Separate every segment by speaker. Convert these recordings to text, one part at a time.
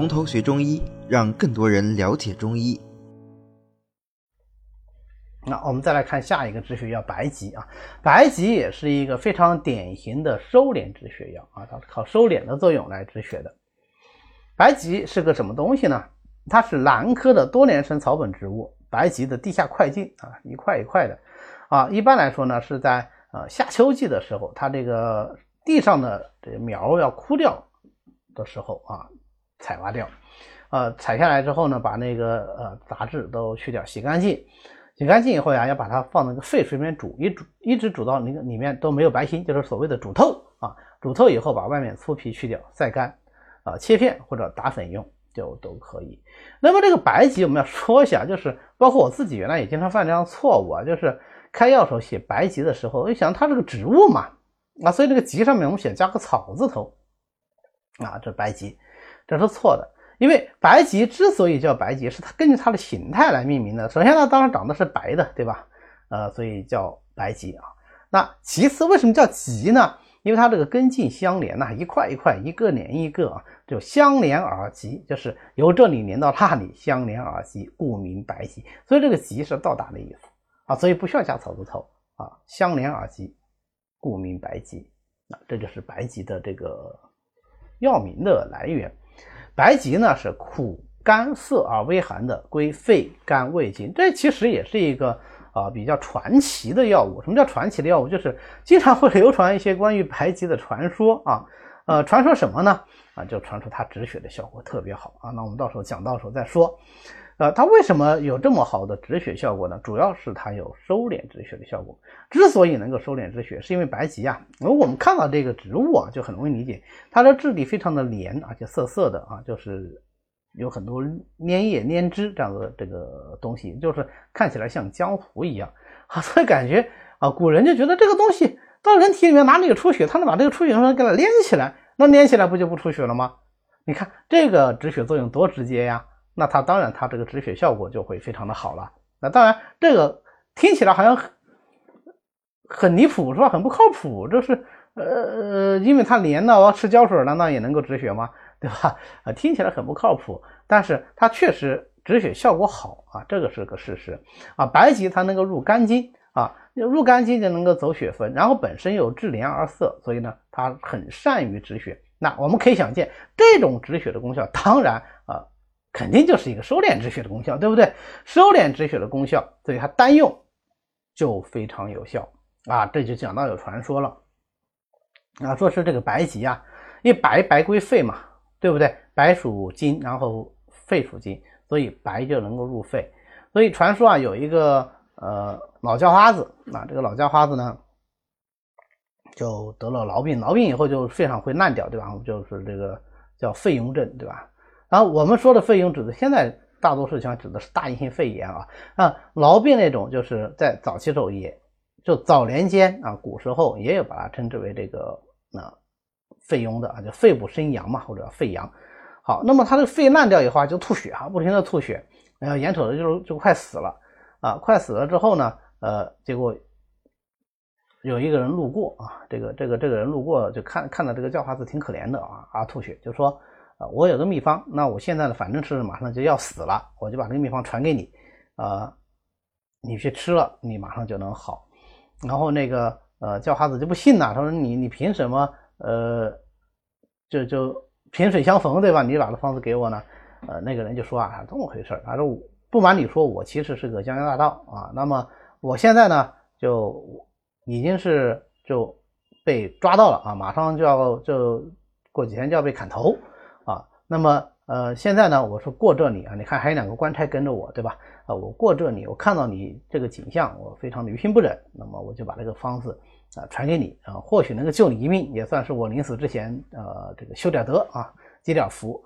Speaker 1: 从头学中医，让更多人了解中医。
Speaker 2: 那我们再来看下一个止血药白及啊，白及也是一个非常典型的收敛止血药啊，它是靠收敛的作用来止血的。白及是个什么东西呢？它是兰科的多年生草本植物，白及的地下块茎啊，一块一块的啊。一般来说呢，是在呃夏秋季的时候，它这个地上的这个苗要枯掉的时候啊，采挖掉，呃，采下来之后呢，把那个呃杂质都去掉，洗干净。洗干净以后呀，要把它放那个沸水里面煮，一煮一直煮到那个里面都没有白心，就是所谓的煮透啊。煮透以后，把外面粗皮去掉，晒干，啊，切片或者打粉用就都可以。那么这个白芨我们要说一下，就是包括我自己原来也经常犯这样错误啊，就是开药时候写白芨的时候，我想它这个植物嘛，啊，所以这个芨上面我们写加个草字头，啊，这白芨，这是错的。因为白及之所以叫白及，是它根据它的形态来命名的。首先呢，当然长得是白的，对吧？呃，所以叫白及啊。那其次，为什么叫及呢？因为它这个根茎相连呐，一块一块，一个连一个啊，就相连而及，就是由这里连到那里，相连而及，故名白及。所以这个及是到达的意思啊，所以不需要加草字头啊，相连而及，故名白及。那这就是白及的这个药名的来源。白及呢是苦甘涩而微寒的，归肺肝胃经。这其实也是一个啊比较传奇的药物。什么叫传奇的药物？就是经常会流传一些关于白及的传说啊。呃，传说什么呢？啊，就传说它止血的效果特别好啊。那我们到时候讲到时候再说。呃，它为什么有这么好的止血效果呢？主要是它有收敛止血的效果。之所以能够收敛止血，是因为白及啊，如果我们看到这个植物啊，就很容易理解，它的质地非常的黏，而且涩涩的啊，就是有很多粘液、粘汁这样的这个东西，就是看起来像浆糊一样啊，所以感觉啊，古人就觉得这个东西到人体里面哪里有出血，他能把这个出血东西给它连起来，那连起来不就不出血了吗？你看这个止血作用多直接呀！那它当然，它这个止血效果就会非常的好了。那当然，这个听起来好像很很离谱，是吧？很不靠谱。这是呃，因为它连了，吃胶水难道也能够止血吗？对吧？啊，听起来很不靠谱，但是它确实止血效果好啊，这个是个事实啊。白及它能够入肝经啊，入肝经就能够走血分，然后本身有治廉而涩，所以呢，它很善于止血。那我们可以想见，这种止血的功效，当然啊。肯定就是一个收敛止血的功效，对不对？收敛止血的功效，所以它单用就非常有效啊！这就讲到有传说了啊，说是这个白及啊，因为白白归肺嘛，对不对？白属金，然后肺属金，所以白就能够入肺。所以传说啊，有一个呃老叫花子啊，这个老叫花子呢，就得了痨病，痨病以后就肺上会烂掉，对吧？就是这个叫肺痈症，对吧？然后我们说的肺痈指的，现在大多数情况指的是大阴性肺炎啊。啊，痨病那种就是在早期时候也就早年间啊，古时候也有把它称之为这个啊肺痈的啊，就肺部生阳嘛，或者肺阳。好，那么他这个肺烂掉以后啊，就吐血啊，不停的吐血，然后眼瞅着就就快死了啊，快死了之后呢，呃，结果有一个人路过啊，这个这个这个人路过就看看到这个叫花子挺可怜的啊啊吐血，就说。啊，我有个秘方，那我现在呢，反正是马上就要死了，我就把这个秘方传给你，啊，你去吃了，你马上就能好。然后那个呃叫花子就不信呐，他说你你凭什么呃就就萍水相逢对吧？你把这方子给我呢？呃那个人就说啊这么回事他说不瞒你说，我其实是个江洋大盗啊。那么我现在呢就已经是就被抓到了啊，马上就要就过几天就要被砍头。啊那么，呃，现在呢，我说过这里啊，你看还有两个官差跟着我，对吧？啊，我过这里，我看到你这个景象，我非常的于心不忍，那么我就把这个方子啊传给你啊，或许能够救你一命，也算是我临死之前呃这个修点德啊，积点福。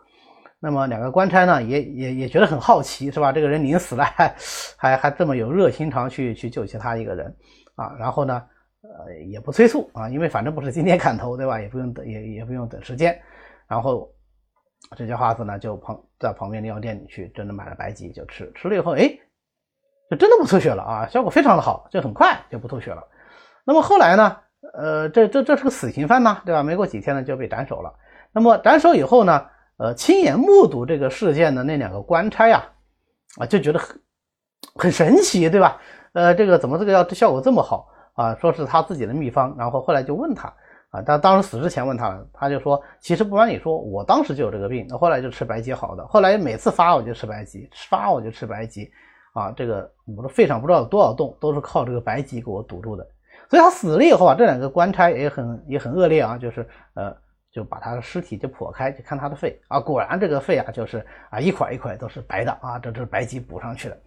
Speaker 2: 那么两个官差呢，也也也觉得很好奇，是吧？这个人临死了，还还还这么有热心肠去去救其他一个人啊，然后呢，呃，也不催促啊，因为反正不是今天砍头，对吧？也不用等，也也不用等时间，然后。这些花子呢，就旁在旁边的药店里去，真的买了白芨就吃，吃了以后，哎，就真的不吐血了啊，效果非常的好，就很快就不吐血了。那么后来呢，呃，这这这是个死刑犯呐，对吧？没过几天呢就被斩首了。那么斩首以后呢，呃亲眼目睹这个事件的那两个官差呀，啊就觉得很很神奇，对吧？呃，这个怎么这个药效果这么好啊？说是他自己的秘方，然后后来就问他啊，他当时死之前问他了，他就说，其实不瞒你说，我当时就有这个病，那后来就吃白芨好的，后来每次发我就吃白及，发我就吃白芨，啊，这个我的肺上不知道有多少洞，都是靠这个白芨给我堵住的。所以他死了以后啊，这两个官差也很也很恶劣啊，就是呃，就把他的尸体就剖开，就看他的肺啊，果然这个肺啊，就是啊一块一块都是白的啊，这是白芨补上去的。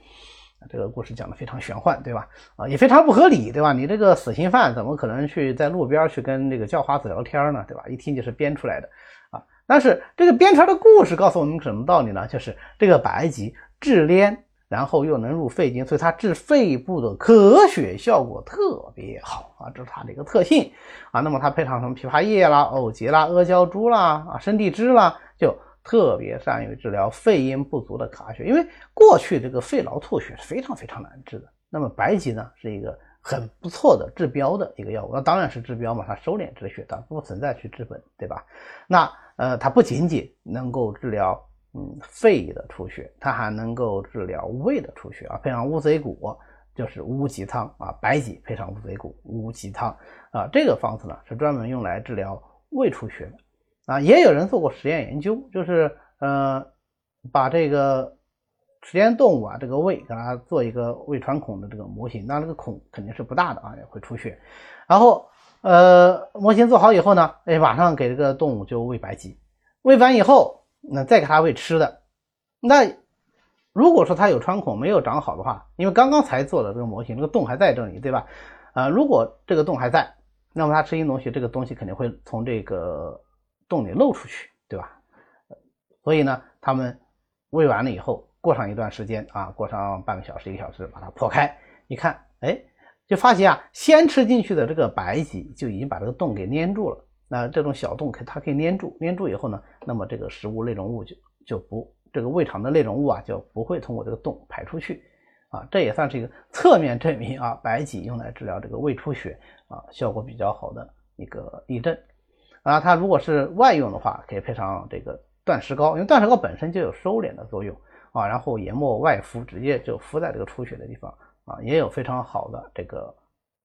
Speaker 2: 这个故事讲的非常玄幻，对吧？啊，也非常不合理，对吧？你这个死刑犯怎么可能去在路边去跟这个叫花子聊天呢？对吧？一听就是编出来的啊。但是这个编出来的故事告诉我们什么道理呢？就是这个白及治连。然后又能入肺经，所以它治肺部的咳血效果特别好啊，这是它的一个特性啊。那么它配上什么枇杷叶啦、藕节啦、阿胶珠啦、啊生地枝啦，就特别善于治疗肺阴不足的卡血。因为过去这个肺痨吐血是非常非常难治的，那么白芨呢是一个很不错的治标的一个药物。那当然是治标嘛，它收敛止血，它不存在去治本，对吧？那呃，它不仅仅能够治疗。嗯，肺的出血，它还能够治疗胃的出血啊。配上乌贼骨就是乌鸡汤啊，白芨配上乌贼骨乌鸡汤啊，这个方子呢是专门用来治疗胃出血的啊。也有人做过实验研究，就是呃把这个实验动物啊这个胃给它做一个胃穿孔的这个模型，那这个孔肯定是不大的啊，也会出血。然后呃模型做好以后呢，哎马上给这个动物就喂白鸡，喂完以后。那再给它喂吃的，那如果说它有穿孔没有长好的话，因为刚刚才做的这个模型，这个洞还在这里，对吧？啊，如果这个洞还在，那么它吃新东西，这个东西肯定会从这个洞里漏出去，对吧？所以呢，他们喂完了以后，过上一段时间啊，过上半个小时一个小时，把它破开，一看，哎，就发现啊，先吃进去的这个白及就已经把这个洞给粘住了。那这种小洞可它可以粘住，粘住以后呢，那么这个食物内容物就就不这个胃肠的内容物啊就不会通过这个洞排出去，啊，这也算是一个侧面证明啊，白及用来治疗这个胃出血啊效果比较好的一个例证。啊，它如果是外用的话，可以配上这个断石膏，因为断石膏本身就有收敛的作用啊，然后研末外敷，直接就敷在这个出血的地方啊，也有非常好的这个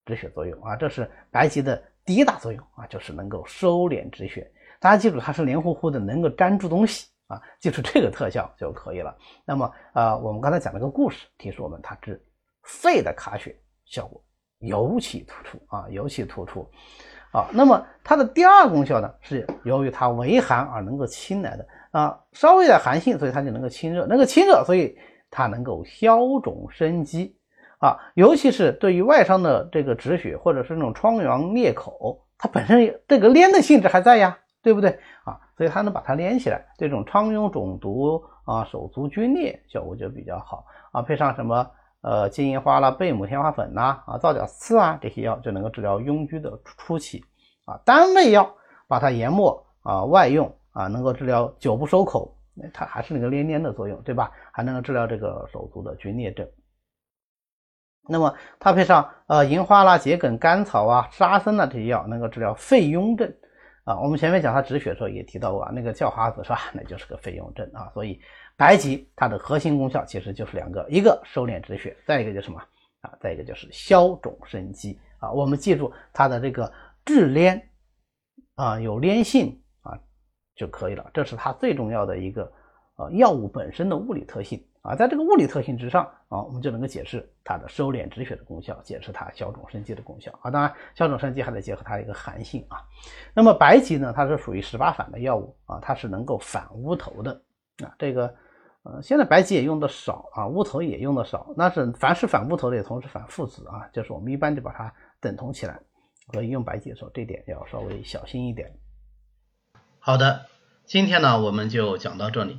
Speaker 2: 止血作用啊，这是白芨的。第一大作用啊，就是能够收敛止血。大家记住，它是黏糊糊的，能够粘住东西啊，记住这个特效就可以了。那么啊，我们刚才讲了个故事，提示我们它治肺的卡血效果尤其突出啊，尤其突出啊。那么它的第二功效呢，是由于它为寒而能够清来的啊，稍微的寒性，所以它就能够清热，能够清热，所以它能够消肿生肌。啊，尤其是对于外伤的这个止血，或者是那种疮疡裂口，它本身这个粘的性质还在呀，对不对啊？所以它能把它连起来，这种疮痈肿毒啊、手足皲裂效果就比较好啊。配上什么呃金银花啦、贝母天花粉呐、啊皂角刺啊这些药，就能够治疗痈疽的初期啊。单味药把它研末啊外用啊，能够治疗久不收口，它还是那个黏黏的作用，对吧？还能够治疗这个手足的皲裂症。那么它配上呃银花啦、桔梗、甘草啊、沙参啊这些药，能够治疗肺痈症啊。我们前面讲它止血的时候也提到过啊，那个叫花子是吧？那就是个肺用症啊。所以白及它的核心功效其实就是两个，一个收敛止血，再一个就是什么啊？再一个就是消肿生肌啊。我们记住它的这个治粘啊，有粘性啊就可以了。这是它最重要的一个呃药物本身的物理特性。啊，在这个物理特性之上啊，我们就能够解释它的收敛止血的功效，解释它消肿生肌的功效啊。当然，消肿生肌还得结合它一个寒性啊。那么白及呢，它是属于十八反的药物啊，它是能够反乌头的啊。这个呃，现在白及也用的少啊，乌头也用的少。那是凡是反乌头的，也同时反附子啊，就是我们一般就把它等同起来。所以用白及的时候，这点要稍微小心一点。
Speaker 3: 好的，今天呢，我们就讲到这里。